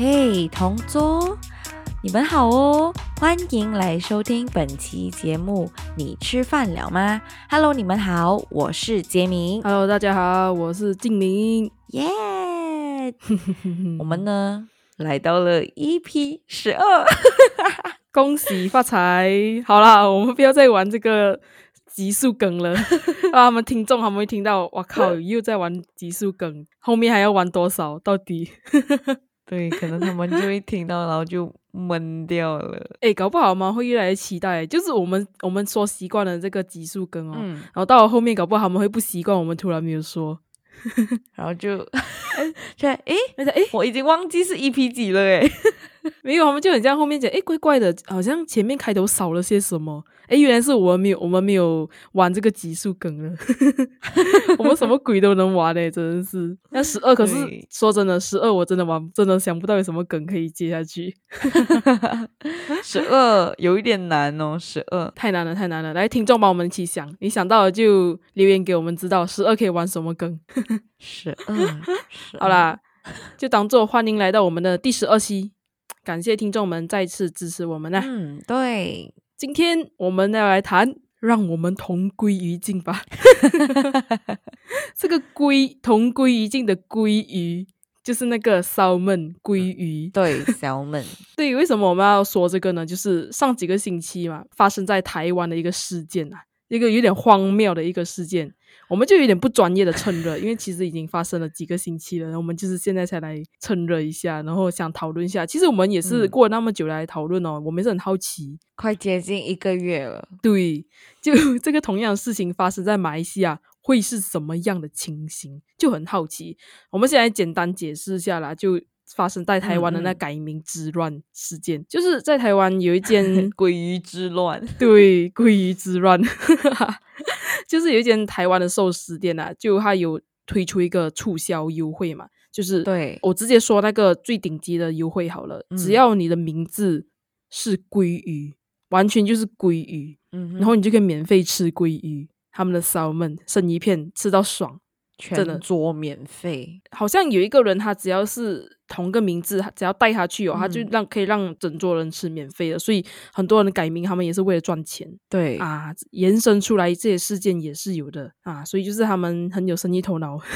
嘿，同桌，你们好哦，欢迎来收听本期节目。你吃饭了吗？Hello，你们好，我是杰明。Hello，大家好，我是静明。耶、我们呢来到了 EP 十二，恭喜发财！好啦，我们不要再玩这个极速梗了 啊！他们听众他们会听到，我靠，又在玩极速梗，后面还要玩多少？到底？对，可能他们就会听到，然后就闷掉了。哎，搞不好嘛会越来越期待，就是我们我们说习惯了这个级数跟哦，嗯，然后到了后面搞不好他们会不习惯，我们突然没有说，然后就，就诶，而且哎，我已经忘记是 EP 几了诶。没有，他们就很像后面讲，哎，怪怪的，好像前面开头少了些什么。哎，原来是我们没有，我们没有玩这个集数梗了。我们什么鬼都能玩嘞，真的是。那十二，可是说真的，十二我真的玩，真的想不到有什么梗可以接下去，十二有一点难哦，十二。太难了，太难了。来，听众帮我们一起想，你想到了就留言给我们知道，十二可以玩什么梗。十二，好啦，就当做欢迎来到我们的第十二期，感谢听众们再次支持我们啊。嗯，对，今天我们要来谈，让我们同归于尽吧。这个归同归于尽的归于，就是那个 salmon 鲑鱼。对，salmon，对，为什么我们要说这个呢？就是上几个星期嘛，发生在台湾的一个事件啊，一个有点荒谬的一个事件。我们就有点不专业的趁热，因为其实已经发生了几个星期了，我们就是现在才来趁热一下，然后想讨论一下。其实我们也是嗯过了那么久来讨论哦，我们是很好奇，快接近一个月了。对，就 这个同样的事情发生在马来西亚，会是什么样的情形？就很好奇。我们现在简单解释一下啦，就发生在台湾的那改名之乱事件，就是在台湾有一间 鲑鱼之乱，对鲑鱼之乱，就是有一间台湾的寿司店啊，就它有推出一个促销优惠嘛，就是对。我直接说那个最顶级的优惠好了，只嗯要你的名字是鲑鱼，完全就是鲑鱼。嗯，然后你就可以免费吃鲑鱼，他们的 salmon 生鱼片吃到爽。全桌免费。好像有一个人，他只要是同个名字，他只要带他去哦，他就嗯让可以让整桌人吃免费的。所以很多人改名，他们也是为了赚钱对，啊。延伸出来这些事件也是有的啊，所以就是他们很有生意头脑。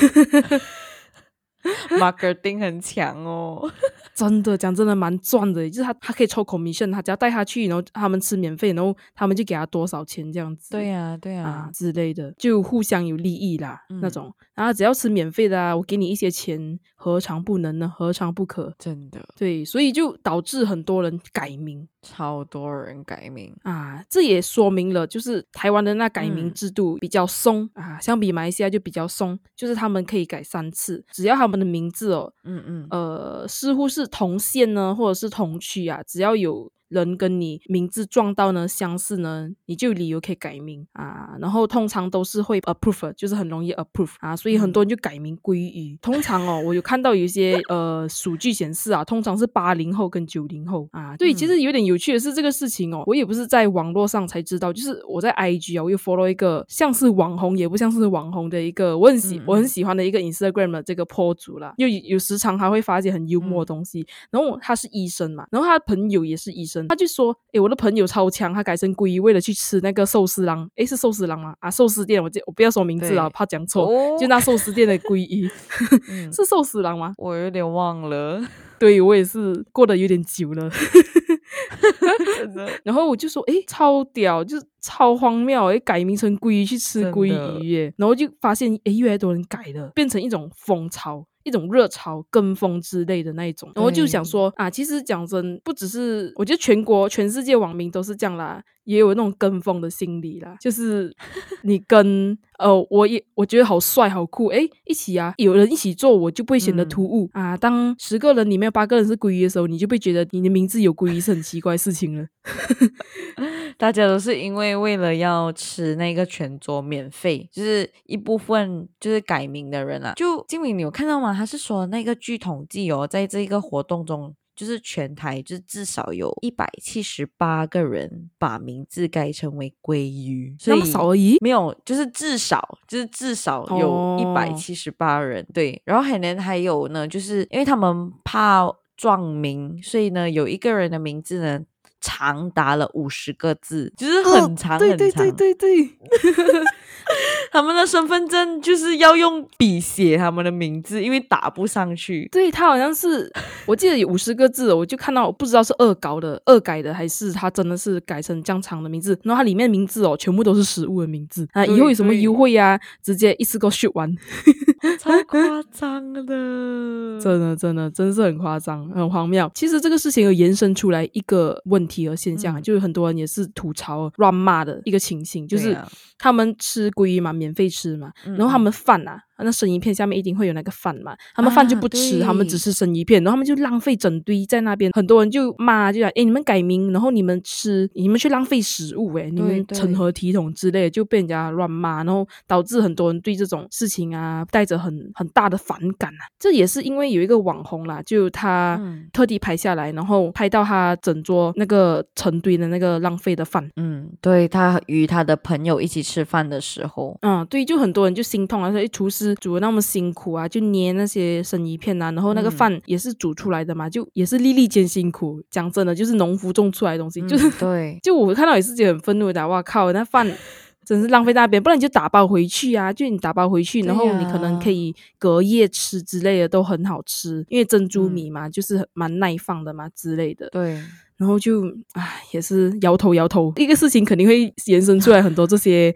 marketing 很强哦。真的讲真的蛮赚的，就是他他可以抽 commission，他只要带他去，然后他们吃免费，然后他们就给他多少钱这样子。对呀，对啊呀，之类的，就互相有利益啦、那嗯种。然后只要吃免费的啊，我给你一些钱，何尝不能呢？何尝不可？真的对，所以就导致很多人改名超多人改名。啊，这也说明了就是台湾的那改名嗯制度比较松、啊，相比马来西亚就比较松，就是他们可以改三次，只要他们的名字哦，嗯嗯，呃，似乎是同县呢，或者是同区啊，只要有人跟你名字撞到呢相似呢，你就有理由可以改名啊。然后通常都是会 approve，就是很容易 approve 啊，所以很多人就改名鲑鱼。通常哦，我有看到有一些 呃数据显示啊，通常是八零后跟九零后啊。对，其实有点有趣的是这个事情哦，我也不是在网络上才知道，就是我在 IG 啊，我又 follow 一个像是网红也不像是网红的一个我很喜、嗯我很喜欢的一个 Instagram 的这个 po 主啦，又有有时常还会发一些很幽默的东西。然后他是医生嘛，然后他的朋友也是医生，他就说：“诶，我的朋友超强，他改成鲑鱼，为了去吃那个寿司郎，诶，是寿司郎吗？啊，寿司店，我就我不要说名字啊，怕讲错，哦就那寿司店的鲑鱼嗯 是寿司郎吗？我有点忘了，对我也是过得有点久了。”真的。然后我就说，诶，超屌，就是超荒谬，诶，改名成鲑鱼去吃鲑鱼耶，然后就发现，诶，越来越多人改了，变成一种风潮。一种热潮、跟风之类的那一种，然后就想对。说啊，其实讲真，不只是我觉得全国、全世界网民都是这样啦，也有那种跟风的心理啦，就是 你跟呃，我也我觉得好帅、好酷，诶，一起啊，有人一起做，我就不会显得嗯突兀、啊。当十个人里面有八个人是鲑鱼的时候，你就会觉得你的名字有鲑鱼是很奇怪的事情了。大家都是因为为了要吃那个全桌免费，就是一部分就是改名的人啊。就金敏，你有看到吗？他是说那个据统计哦，在这个活动中，就是全台就是至少有一百七十八个人把名字改成为鲑鱼，所那以么少而已。没有，就是至少就是至少有一百哦七十八人、对，然后海南还有呢，就是因为他们怕撞名，所以呢，有一个人的名字呢长达了五十个字，就是很长很长。对对对对对。他们的身份证就是要用笔写他们的名字，因为打不上去。对他好像是，我记得有五十个字，我就看到，我不知道是恶搞的、恶改的，还是他真的是改成这样长的名字。然后它里面名字哦，全部都是食物的名字啊。以后有什么优惠啊，直接一次给我续完，超夸张的，真的真的真是很夸张，很荒谬。其实这个事情有延伸出来一个问题和现象，就是很多人也是吐槽乱骂的一个情形，就是他们吃鲑鱼嘛。免费吃嘛，然后他们饭啊。那生鱼片下面一定会有那个饭嘛，他们饭就不吃，他们只吃生鱼片，然后他们就浪费整堆在那边，很多人就骂，就讲，哎，你们改名，然后你们吃，你们去浪费食物，哎，你们成何体统之类，就被人家乱骂，然后导致很多人对这种事情啊带着很很大的反感啊。这也是因为有一个网红啦，就他特地拍下来，然后拍到他整桌那个成堆的那个浪费的饭，嗯，对他与他的朋友一起吃饭的时候，嗯，对，就很多人就心痛啊，说厨师。煮的那么辛苦啊，就捏那些生鱼片啊，然后那个饭也是煮出来的嘛，就也是粒粒艰辛苦。讲真的，就是农夫种出来的东西，就是对。就我看到也是觉得很愤怒的，哇靠，那饭 真是浪费那边，不然你就打包回去啊，就你打包回去，然后你可能可以隔夜吃之类的，都很好吃，因为珍珠米嘛，就是蛮耐放的嘛之类的。对。然后就唉，也是摇头摇头，一个事情肯定会延伸出来很多这些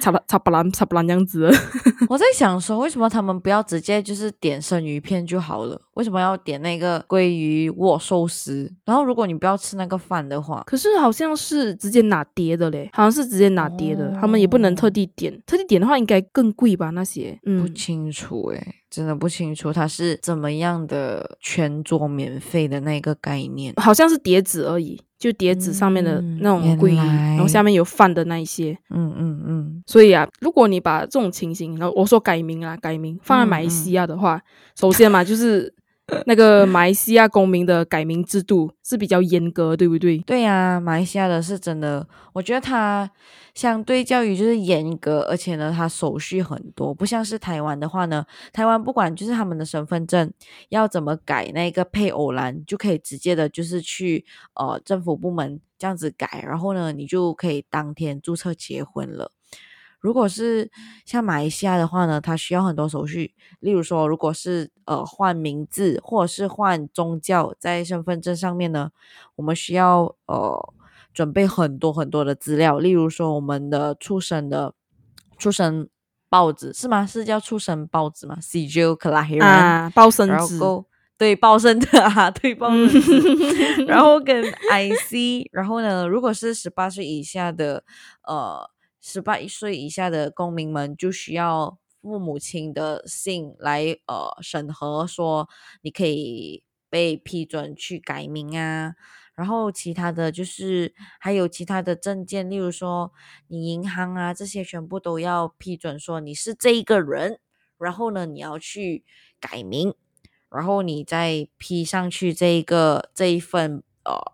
差不差不兰差不兰这样子。我在想说，为什么他们不要直接就是点生鱼片就好了？为什么要点那个鲑鱼握寿司？然后如果你不要吃那个饭的话，可是好像是直接拿碟的嘞，好像是直接拿碟的，他们也不能特地点，特地点的话应该更贵吧？那些不清楚诶。真的不清楚它是怎么样的全桌免费的那个概念，好像是碟子而已，就碟子上面的那种桂鱼，然后下面有饭的那一些，嗯嗯嗯。所以啊，如果你把这种情形，然后我说改名啊，改名放在马来西亚的话，首先嘛就是。那个马来西亚公民的改名制度是比较严格，对不对？对呀，马来西亚的是真的，我觉得它相对教育就是严格，而且呢，它手续很多，不像是台湾的话呢，台湾不管就是他们的身份证要怎么改那个配偶栏，就可以直接的就是去呃政府部门这样子改，然后呢，你就可以当天注册结婚了。如果是像马来西亚的话呢，它需要很多手续，例如说，如果是呃换名字或者是换宗教在身份证上面呢，我们需要呃准备很多很多的资料，例如说我们的出生的出生报纸是吗？是叫出生报纸吗 c j u c l a h i r a 啊，报生纸，对，报生的啊，对，报生纸，然后跟 IC，然后呢，如果是十八岁以下的呃。十八岁以下的公民们就需要父母亲的信来呃审核，说你可以被批准去改名啊。然后其他的就是还有其他的证件，例如说你银行啊这些全部都要批准，说你是这一个人。然后呢，你要去改名，然后你再批上去这一个这一份呃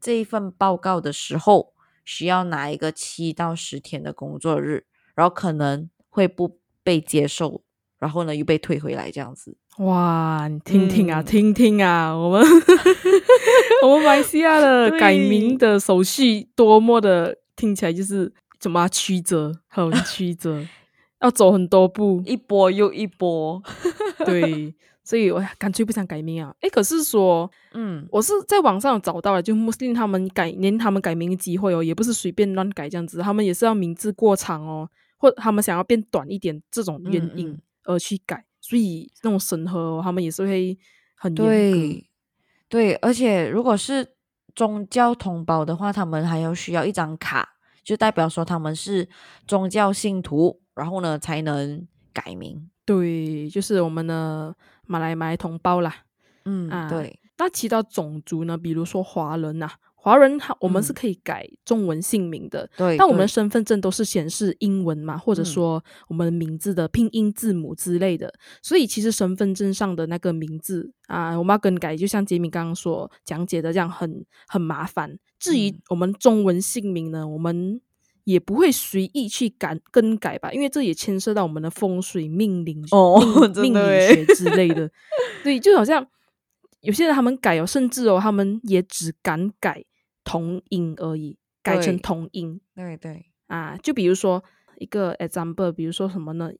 这一份报告的时候。需要拿一个七到十天的工作日，然后可能会不被接受，然后呢又被退回来这样子。哇，你听听啊，听听啊，我们 我们马来西亚的改名的手续多么的听起来就是怎么曲折，很曲折，要走很多步，一波又一波，对。所以，我干脆不想改名啊！诶，可是说，嗯，我是在网上找到了，就穆斯林他们改，连他们改名的机会哦，也不是随便乱改这样子，他们也是要名字过长哦，或他们想要变短一点这种原因而去改，所以那种审核他们也是会很严格。对，而且如果是宗教同胞的话，他们还要需要一张卡，就代表说他们是宗教信徒，然后呢才能改名。对，就是我们的。马来马来同胞啦，嗯啊，对。那其他种族呢？比如说华人呐，华人他我们是可以改中文姓名的，对。但我们的身份证都是显示英文嘛，或者说我们名字的拼音字母之类的。所以其实身份证上的那个名字啊，我们要更改，就像杰米刚刚所讲解的这样，很很麻烦。至于我们中文姓名呢，我们。也不会随意去改更改吧，因为这也牵涉到我们的风水命理、命命理学之类的。对，就好像有些人他们改哦，甚至哦，他们也只敢改同音而已，改成同音对对，啊。就比如说一个 example，比如说什么呢？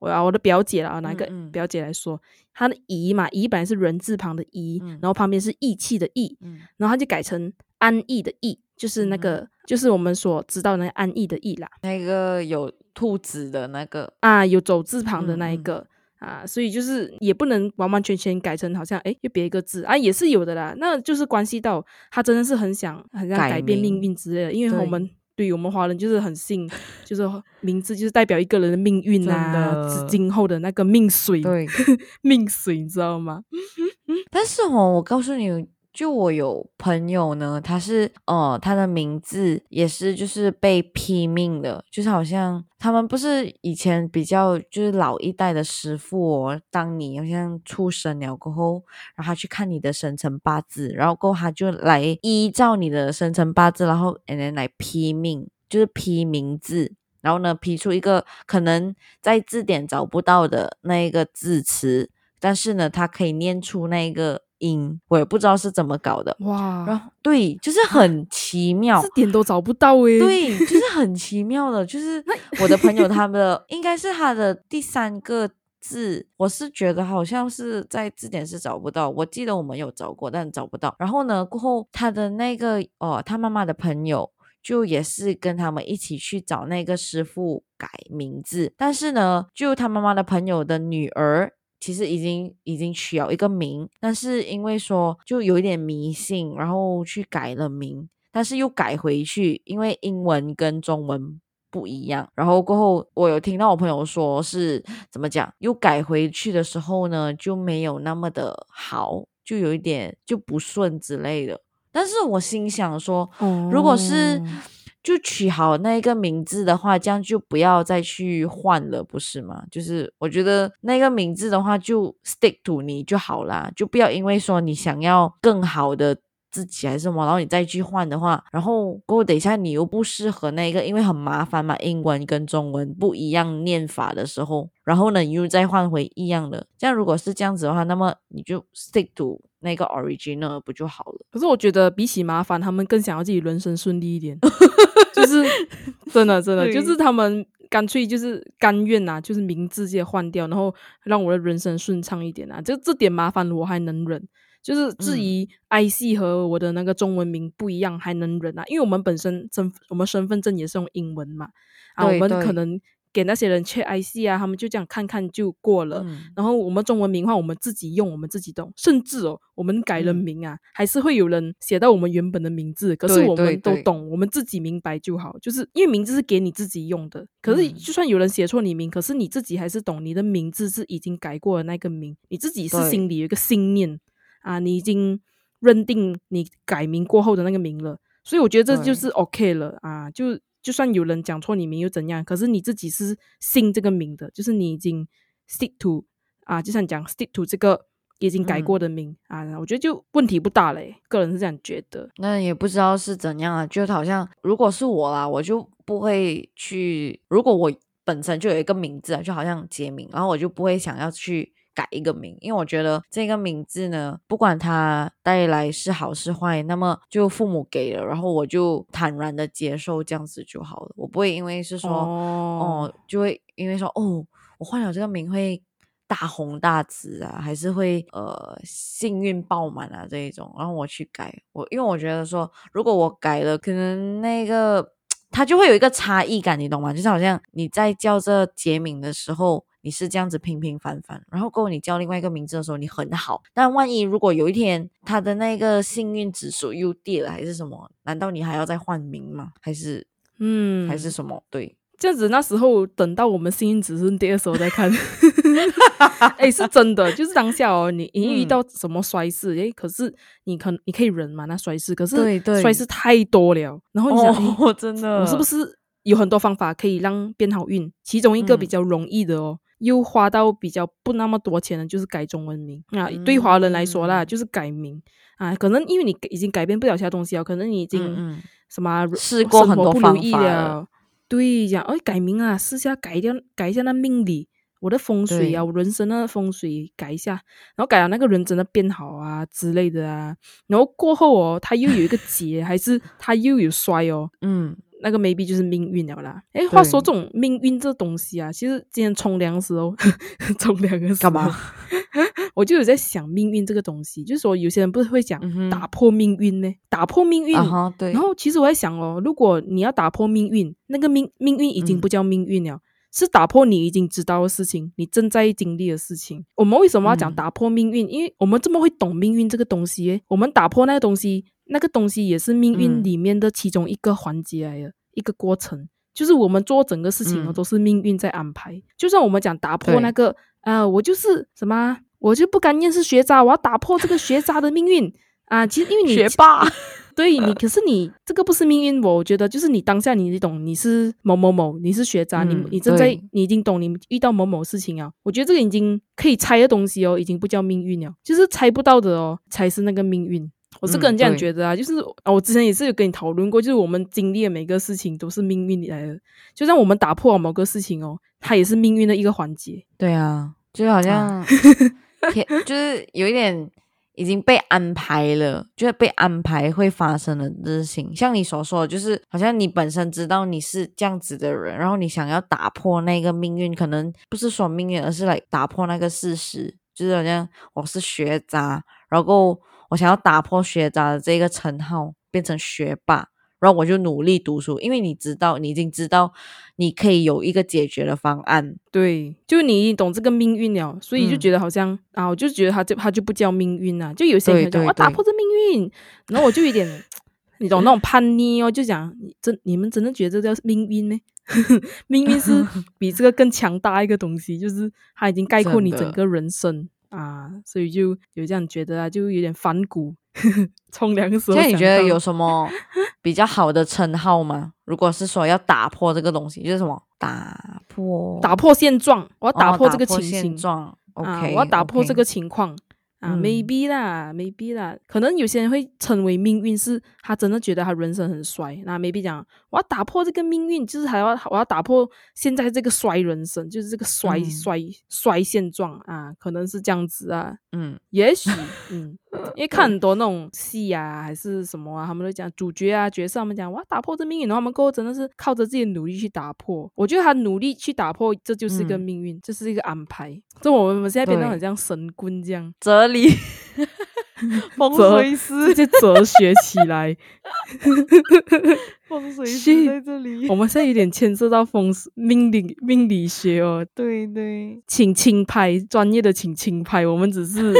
我要我的表姐啊，拿一个表姐来说，她的姨嘛，姨本来是人字旁的姨，嗯然后旁边是义气的义，嗯然后她就改成安逸的逸，就是那个、就是我们所知道的那个安逸的逸啦。那个有兔子的那个，啊，有走字旁的那一个、啊，所以就是也不能完完全全改成好像诶又别一个字啊，也是有的啦。那就是关系到他真的是很想很想改改变命运之类的，因为我们对于我们华人就是很信，就是名字就是代表一个人的命运真啊，的今后的那个命水，对。命水，你知道吗？但是哦，我告诉你，就我有朋友呢，他是呃，他的名字也是就是被批命的，就是好像他们不是以前比较就是老一代的师傅哦，当你好像出生了过后，然后他去看你的生辰八字，然后过后他就来依照你的生辰八字，然后 and then 来批命，就是批名字。然后呢，批出一个可能在字典找不到的那一个字词，但是呢，他可以念出那个音，我也不知道是怎么搞的。哇然哇，后对，就是很奇妙字，典都找不到诶、对，就是很奇妙的。就是我的朋友他们的应该是他的第三个字，我是觉得好像是在字典是找不到。我记得我们有找过，但找不到。然后呢，过后他的那个哦，他妈妈的朋友。就也是跟他们一起去找那个师傅改名字，但是呢，就他妈妈的朋友的女儿，其实已经已经取了一个名，但是因为说就有一点迷信，然后去改了名，但是又改回去，因为英文跟中文不一样。然后过后，我有听到我朋友说是怎么讲，又改回去的时候呢，就没有那么的好，就有一点就不顺之类的。但是我心想说，如果是就取好那一个名字的话，这样就不要再去换了，不是吗？就是我觉得那个名字的话，就 stick to 你就好啦，就不要因为说你想要更好的自己还是什么，然后你再去换的话，然后过等一下你又不适合那个，因为很麻烦嘛，英文跟中文不一样念法的时候，然后呢你又再换回一样的，这样如果是这样子的话，那么你就 stick to 那个 original 不就好了？可是我觉得比起麻烦，他们更想要自己人生顺利一点，就是真的真的，就是他们干脆就是甘愿呐、就是名字直接换掉，然后让我的人生顺畅一点啊。这这点麻烦我还能忍，就是至嗯。于 IC 和我的那个中文名不一样还能忍啊，因为我们本身身我们身份证也是用英文嘛，啊，我们可能给那些人 check IC 啊，他们就这样看看就过了。嗯然后我们中文名的话，我们自己用，我们自己懂，甚至哦，我们改了嗯名啊，还是会有人写到我们原本的名字，可是我们对对都懂，我们自己明白就好。就是因为名字是给你自己用的，可是嗯就算有人写错你名，可是你自己还是懂，你的名字是已经改过的那个名，你自己是心里有一个信念啊，你已经认定你改名过后的那个名了，所以我觉得这就是 OK 了啊，就。就算有人讲错你名又怎样？可是你自己是信这个名的，就是你已经 stick to 啊，就像你讲 stick to 这个已经改过的名、啊，我觉得就问题不大嘞，个人是这样觉得。那也不知道是怎样啊，就好像如果是我啦，我就不会去。如果我本身就有一个名字啊，就好像杰明，然后我就不会想要去改一个名，因为我觉得这个名字呢，不管它带来是好是坏，那么就父母给了，然后我就坦然的接受这样子就好了。我不会因为是说哦哦，就会因为说哦，我换了这个名会大红大紫啊，还是会呃幸运爆满啊这一种，然后我去改我，因为我觉得说，如果我改了，可能那个 它就会有一个差异感，你懂吗？就是好像你在叫这杰敏的时候。你是这样子平平凡凡，然后过后你叫另外一个名字的时候，你很好。但万一如果有一天他的那个幸运指数又跌了，还是什么？难道你还要再换名吗？还是嗯，还是什么？对，这样子，那时候等到我们幸运指数跌的时候再看。哎、是真的，就是当下哦，你一遇嗯到什么衰事，哎、可是你可你可以忍嘛，那衰事，可是衰事太多了，然后你想，诶哦，真的，我是不是有很多方法可以让变好运？其中一个比嗯较容易的哦，又花到比较不那么多钱的，就是改中文名。啊。对华人来说啦，嗯。就是改名。啊。可能因为你已经改变不了其他东西了，可能你已经什么啊试过很多方法了。了。对，讲哎改名啊，试下改掉改一下那命理我的风水啊，我人生的风水改一下，然后改了那个人真的变好啊之类的啊，然后过后哦，他又有一个劫，还是他又有衰哦，嗯，那个 maybe 就是命运了啦。哎，话说这种命运这东西啊，其实今天冲凉的时候，冲凉的时候干嘛？我就有在想命运这个东西，就是说有些人不是会讲打破命运呢？打破命运，对然，后其实我在想哦，如果你要打破命运，那个命命运已经嗯不叫命运了。是打破你已经知道的事情，你正在经历的事情。我们为什么要讲嗯打破命运？因为我们这么会懂命运这个东西耶，我们打破那个东西，那个东西也是命运嗯里面的其中一个环节来的，一个过程。就是我们做整个事情都是命运在安排。就算我们讲打破那个，呃，我就是什么啊，我就不甘愿是学渣，我要打破这个学渣的命运啊！其实因为你学霸，对你，可是你这个不是命运，我觉得就是你当下你懂你是某某某，你是学渣，你嗯你正在你已经懂你遇到某某事情啊，我觉得这个已经可以猜的东西哦，已经不叫命运了，就是猜不到的哦，才是那个命运。我是个人这样觉得啊，就是啊，我之前也是有跟你讨论过，就是我们经历的每个事情都是命运来的，就像我们打破了某个事情哦，它也是命运的一个环节。对啊，就好像 天，就是有一点已经被安排了，就是被安排会发生的事情。像你所说，就是好像你本身知道你是这样子的人，然后你想要打破那个命运，可能不是说命运，而是来打破那个事实，就是好像我是学渣，然后我想要打破学渣的这个称号，变成学霸。然后我就努力读书，因为你知道，你已经知道，你可以有一个解决的方案。对，就你懂这个命运了，所以就嗯觉得好像、啊，我就觉得他就他就不叫命运啊，就有些人讲我打破这命运，然后我就有点，你懂那种叛逆哦，就讲你真你们真的觉得这叫命运呢？命运是 比这个更强大一个东西，就是它已经概括你整个人生啊，所以就有这样觉得啊，就有点反骨。冲凉的时候想到，现在你觉得有什么比较好的称号吗？如果是说要打破这个东西，就是什么？打破打破现状，我要打哦破这个情形现，状。啊，，OK，我要打破这个情况。啊、嗯。m a y b e 啦，maybe 啦，可能有些人会称为命运，是他真的觉得他人生很衰，那 maybe 讲我要打破这个命运，就是还要我要打破现在这个衰人生，就是这个衰、嗯。衰衰现状啊，可能是这样子啊，嗯。也许，嗯，因为看很多那种戏啊，还是什么啊，他们都讲主角啊、角色，他们讲我要打破这命运，然后他们过后真的是靠着自己的努力去打破。我觉得他努力去打破，这就是一个嗯。命运，这是一个安排。这我们我们现在变得很像神棍这样，哲理 风水直师，就哲学起来。风水是师在这里我，们现在有点牵涉到风水命理命理学哦，对对，请轻拍，专业的请轻拍，我们只是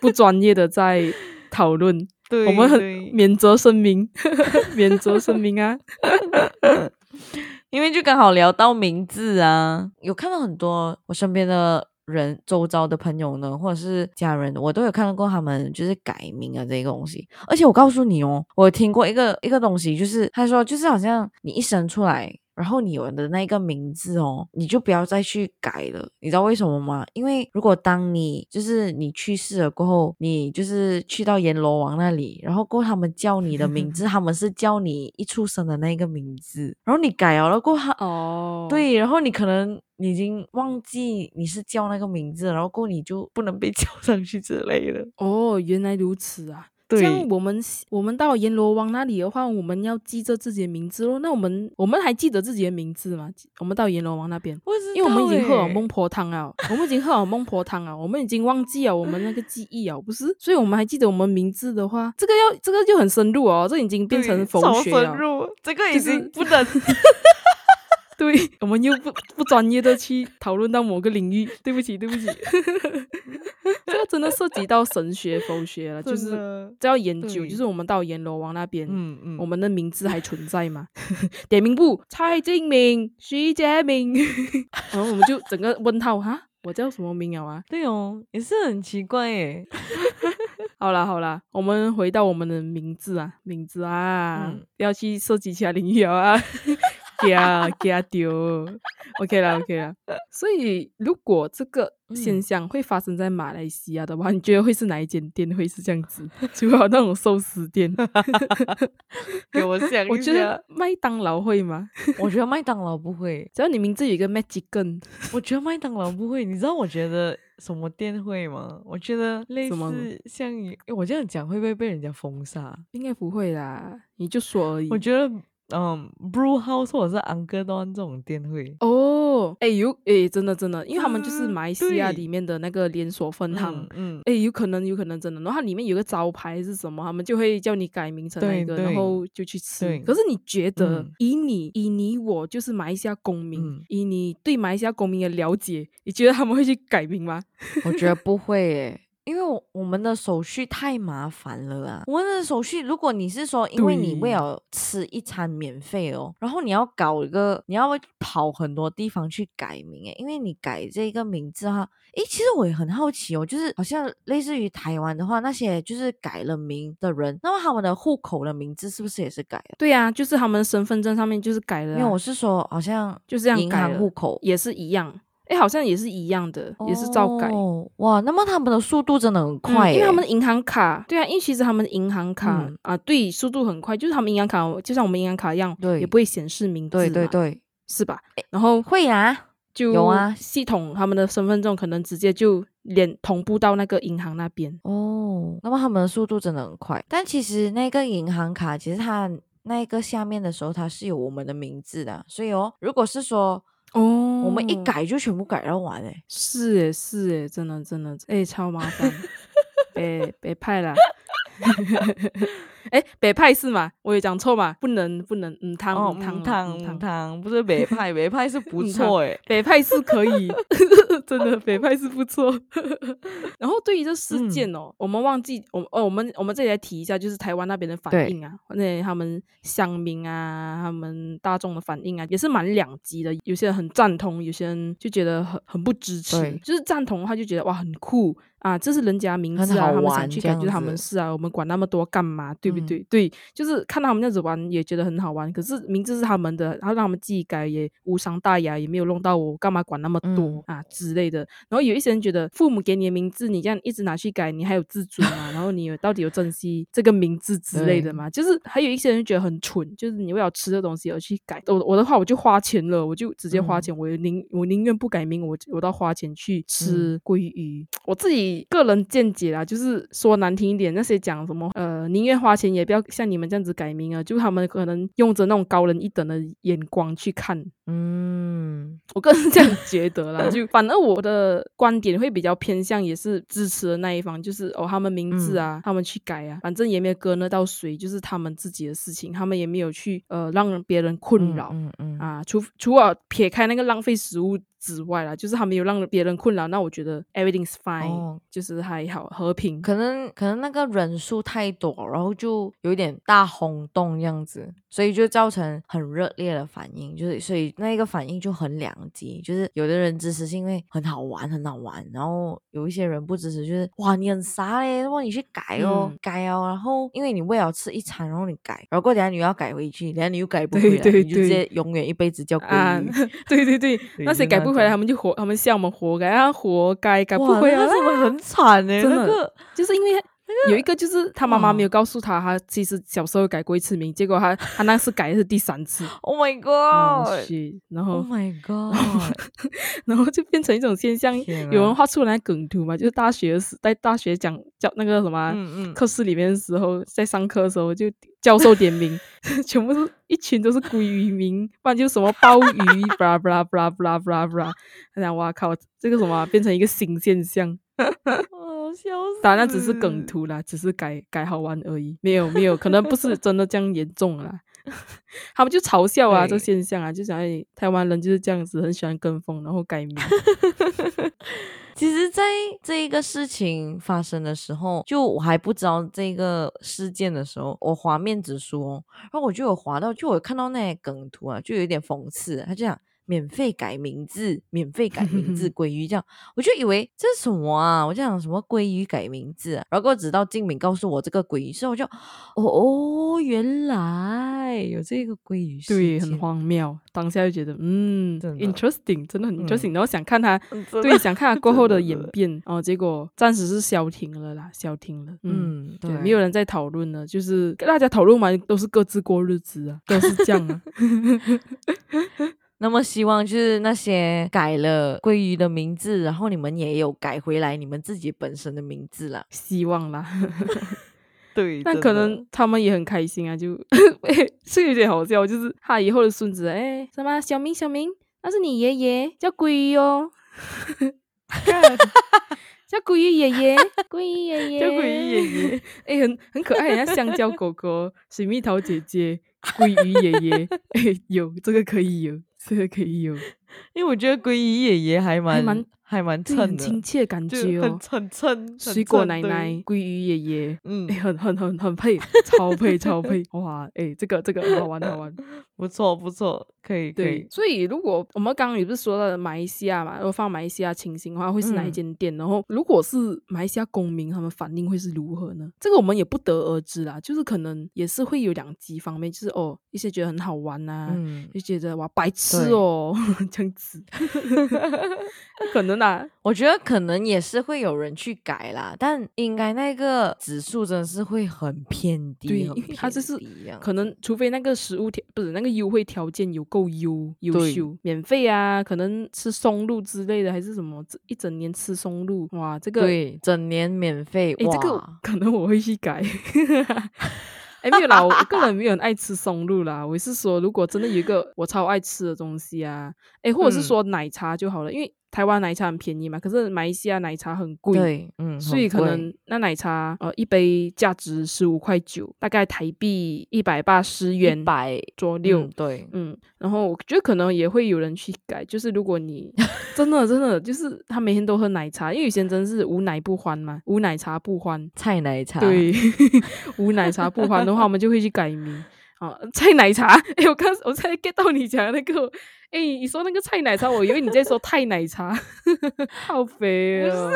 不专业的在讨论。对我们很免责声明，免责声明啊！因为就刚好聊到名字啊，有看到很多我身边的人、周遭的朋友呢，或者是家人，我都有看到过他们就是改名啊这个东西。而且我告诉你哦，我听过一个一个东西，就是他说，就是好像你一生出来。然后你有的那个名字哦，你就不要再去改了，你知道为什么吗？因为如果当你就是你去世了过后，你就是去到阎罗王那里，然后过他们叫你的名字，他们是叫你一出生的那个名字，然后你改了，然后过后他哦，对，然后你可能你已经忘记你是叫那个名字，然后过后你就不能被 叫上去之类的。哦，原来如此啊！对像我们我们到阎罗王那里的话，我们要记着自己的名字咯。那我们我们还记得自己的名字吗？我们到阎罗王那边，因为我们已经喝了道欸孟婆汤啊，我们已经喝了孟婆汤啊，我们已经忘记了我们那个记忆啊，不是？所以我们还记得我们名字的话，这个要这个就很深入哦，这已经变成超学了。深入，这个已就是经不能 对，我们又不不专业的去讨论到某个领域，对不起，对不起，这个真的涉及到神学、佛学了，就是这要研究，就是我们到阎罗王那边，嗯嗯，我们的名字还存在吗？点名簿：蔡敬明、徐杰明，然后我们就整个问号哈，我叫什么名啊？对哦，也是很奇怪耶。好啦好啦，我们回到我们的名字啊，名字啊，要去涉及其他领域啊，给啊给啊丢，OK 啦 OK 啦。所以如果这个现象会发生在马来西亚的话，你觉得会是哪一间店会是这样子？除了那种寿司店，给我想 我觉得麦当劳会吗？我觉得麦当劳不会，只要你名字有一个 Magic Gun，我觉得麦当劳不会。你知道我觉得什么店会吗？我觉得类似像我这样讲会不会被人家封杀？应该不会啦，你就说而已。我觉得。嗯，Brew House 或者是安哥端这种店会哦，哎有哎，真的真的，因为他们就是马来西亚里面的那个连锁分行，嗯，哎有可能有可能真的，然后它里面有个招牌是什么，他们就会叫你改名成那个，然后就去吃。可是你觉得以你以你我就是马来西亚公民，以你对马来西亚公民的了解，你觉得他们会去改名吗？我觉得不会诶。因为我们的手续太麻烦了啊！我们的手续，如果你是说，因为你为了吃一餐免费哦，然后你要搞一个，你要跑很多地方去改名诶，因为你改这个名字哈，诶，其实我也很好奇哦，就是好像类似于台湾的话，那些就是改了名的人，那么他们的户口的名字是不是也是改了？对呀，就是他们身份证上面就是改了。因为我是说，好像就这样，银行户口也是一样。哎，好像也是一样的，也是照改哦哇。那么他们的速度真的很快，因为他们的银行卡，对啊，因为其实他们的银行卡啊，对，速度很快，就是他们银行卡就像我们银行卡一样，对，也不会显示名字，对对对，是吧？然后会啊，就有啊，系统他们的身份证可能直接就连同步到那个银行那边哦。那么他们的速度真的很快，但其实那个银行卡其实它那个下面的时候它是有我们的名字的，所以哦，如果是说。哦，我们一改就全部改到完哎，是哎是哎，真的真的哎，超麻烦，别别派了。哎，北派是吗？我有讲错嘛？不能不能，嗯，汤汤汤汤汤，不是北派，北派是不错哎，北派是可以，真的北派是不错。然后对于这事件哦，我们忘记我哦，我们我们这里来提一下，就是台湾那边的反应啊，那他们乡民啊，他们大众的反应啊，也是蛮两极的。有些人很赞同，有些人就觉得很很不支持。就是赞同的话，就觉得哇很酷。啊，这是人家名字啊，他们想去改就是他们事啊，我们管那么多干嘛？对不对？对，就是看到他们这样子玩也觉得很好玩。可是名字是他们的，然后让他们自己改也无伤大雅，也没有弄到我，干嘛管那么多啊之类的。然后有一些人觉得，父母给你的名字，你这样一直拿去改，你还有自尊吗？然后你到底有珍惜这个名字之类的吗？就是还有一些人觉得很蠢，就是你为了吃的东西而去改。我我的话，我就花钱了，我就直接花钱，我宁我宁愿不改名，我我到花钱去吃鲑鱼，我自己。个人见解啦，就是说难听一点，那些讲什么呃，宁愿花钱也不要像你们这样子改名啊，就他们可能用着那种高人一等的眼光去看。嗯，我个人这样觉得啦，就反而我的观点会比较偏向也是支持的那一方，就是哦，他们名字啊，他们去改啊，反正也没有割那到谁，就是他们自己的事情，他们也没有去呃让别人困扰。嗯嗯啊，除除了撇开那个浪费食物。之外啦，就是他没有让别人困扰，那我觉得 everything's fine，就是还好和平。可能可能那个人数太多，然后就有一点大轰动这样子，所以就造成很热烈的反应。就是所以那个反应就很两极，就是有的人支持是因为很好玩很好玩，然后有一些人不支持，就是哇你很傻嘞，哇你去改哦改哦，然后因为你为了吃一餐，然后你改，然后过等下你又要改回去，等下你又改不回来，你就直接永远一辈子叫鲑鱼。对对对，那谁改不。回来他们就活，他们笑我们活该，啊，活该该不回来，他们很惨哎，真的，就是因为有一个就是他妈妈没有告诉他，他其实小时候改过一次名，结果他 他那次改的是第三次，Oh my god，然后 Oh my god，然后就变成一种现象，有人画出来梗图嘛，就是大学时在大学讲教那个什么课室里面的时候，在上课的时候就。教授点名，全部是一群都是鲑鱼名，不然就什么鲍鱼，布拉布拉布拉布拉布拉布拉。他讲哇靠，这个什么变成一个新现象，哦笑死！当然只是梗图啦，只是改改好玩而已，没有没有，可能不是真的这样严重啦。他们就嘲笑啊，这现象啊，就想哎台湾人就是这样子，很喜欢跟风，然后改名。其实，在这一个事情发生的时候，就我还不知道这个事件的时候，我滑面子书，然后我就有滑到，就我看到那些梗图啊，就有点讽刺。他就讲免费改名字，免费改名字 鲑鱼这样，我就以为这是什么啊？我就想什么鲑鱼改名字、啊，然后直到静敏告诉我这个鲑鱼事，我就哦哦，原来有这个鲑鱼事对，很荒谬。当下就觉得，嗯，interesting，真的很嗯 interesting，、然后想看他，对，想看他过后的演变，哦，结果暂时是消停了啦，消停了，嗯。嗯，对，对，没有人在讨论了，就是大家讨论完都是各自过日子啊，都是这样啊。那么希望就是那些改了鲑鱼的名字，然后你们也有改回来你们自己本身的名字啦。希望啦，对但可能他们也很开心啊，就是有点好笑，就是他以后的孙子，哎，什么小明小明，那是你爷爷叫鲑鱼哦，看叫鲑鱼爷爷，鲑鱼爷爷，叫鲑鱼爷爷，哎，很很可爱，人家香蕉狗狗、水蜜桃姐姐、鲑鱼爷爷，哎，有这个可以有，这个可以有，因为我觉得鲑鱼爷爷还蛮蛮还蛮这衬的，很亲切感就觉哦。很很衬水果奶奶、鲑鱼爷爷，嗯哎，，很很很很 配，超配超配，哇，哎，这个这个很好玩好玩。不错不错，可以可对以，，所以如果我们刚刚也不是说到马来西亚嘛，如果放马来西亚情形的话，会是哪一嗯间店？然后如果是马来西亚公民，他们反应会是如何呢？这个我们也不得而知啦，就是可能也是会有两极方面，就是哦，一些觉得很好玩呐、嗯，就觉得哇白痴对哦，这样子，可能啊，我觉得可能也是会有人去改啦，但应该那个指数真的是会很偏低，对因为它就是偏低这样可能除非那个食物条不是那个优惠条件有够优优秀，免费啊，可能吃松露之类的，还是什么一整年吃松露，哇，这个对整年免费，诶，这个哇可能我会去改。哎，没有啦，我我个人没有很爱吃松露啦。我是说，如果真的有一个我超爱吃的东西啊，哎，或者是嗯说奶茶就好了，因为台湾奶茶很便宜嘛，可是马来西亚奶茶很贵，对，嗯，所以可能那奶茶呃一杯价值十五块九，大概台币一百八十元百左右。嗯对，嗯，然后我觉得可能也会有人去改，就是如果你 真的真的就是他每天都喝奶茶，因为有些人真的是无奶不欢嘛，无奶茶不欢，菜奶茶，对，无奶茶不欢的话，我们就会去改名啊，菜奶茶。哎，我刚我才 get 到你讲的那个，哎，你说那个菜奶茶，我以为你在说 太奶茶，好肥哦。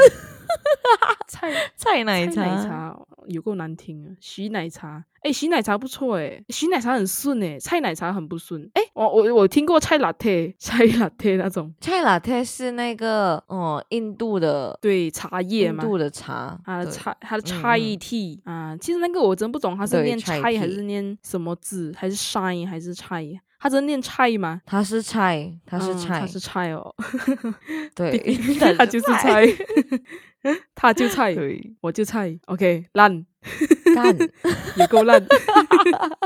菜菜奶茶。奶茶有够难听啊！洗奶茶，哎，洗奶茶不错哎，洗奶茶很顺哎，菜奶茶很不顺。哎，我我我听过菜 latte，菜 latte 那种，菜 latte 是那个哦，印度的对，茶叶嘛，印度的茶，对。它的菜，它的嗯菜嗯 tea 啊，其实那个我真不懂，它是对念菜菜还是念什么字，还是 shine 还是菜？它真的念菜吗？他是菜，他是嗯菜，他是菜哦，对，他就是菜，他就菜，我就菜，OK，烂，干也够烂，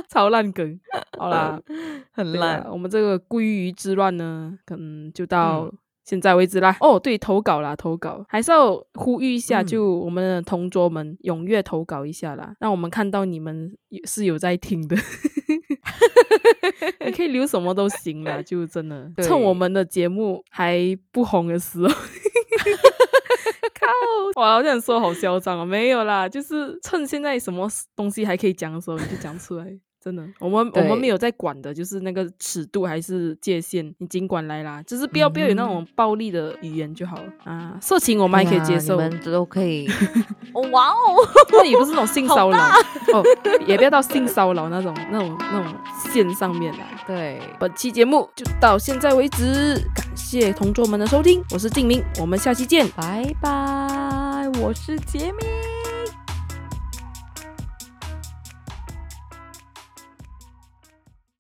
超烂梗。好啦，很烂，我们这个鲑鱼之乱呢，可能就到嗯现在为止啦。哦，对，投稿啦，投稿还是要呼吁一下，嗯就我们的同桌们踊跃投稿一下啦，让我们看到你们是有在听的。你可以留什么都行啦，就真的趁我们的节目还不红的时候。靠！哇，我这样说好嚣张啊！没有啦，就是趁现在什么东西还可以讲的时候，你就讲出来。真的，我们我们没有在管的，就是那个尺度还是界限，你尽管来啦，就是不要不要有那种暴力的语言就好了啊。色情我们还可以接受，哎呀你们都可以，哦哇哦，那也不是那种性骚扰哦，也不要到性骚扰那种那种那种线上面来。对，本期节目就到现在为止，感谢同桌们的收听，我是静明，我们下期见。拜拜，我是杰明。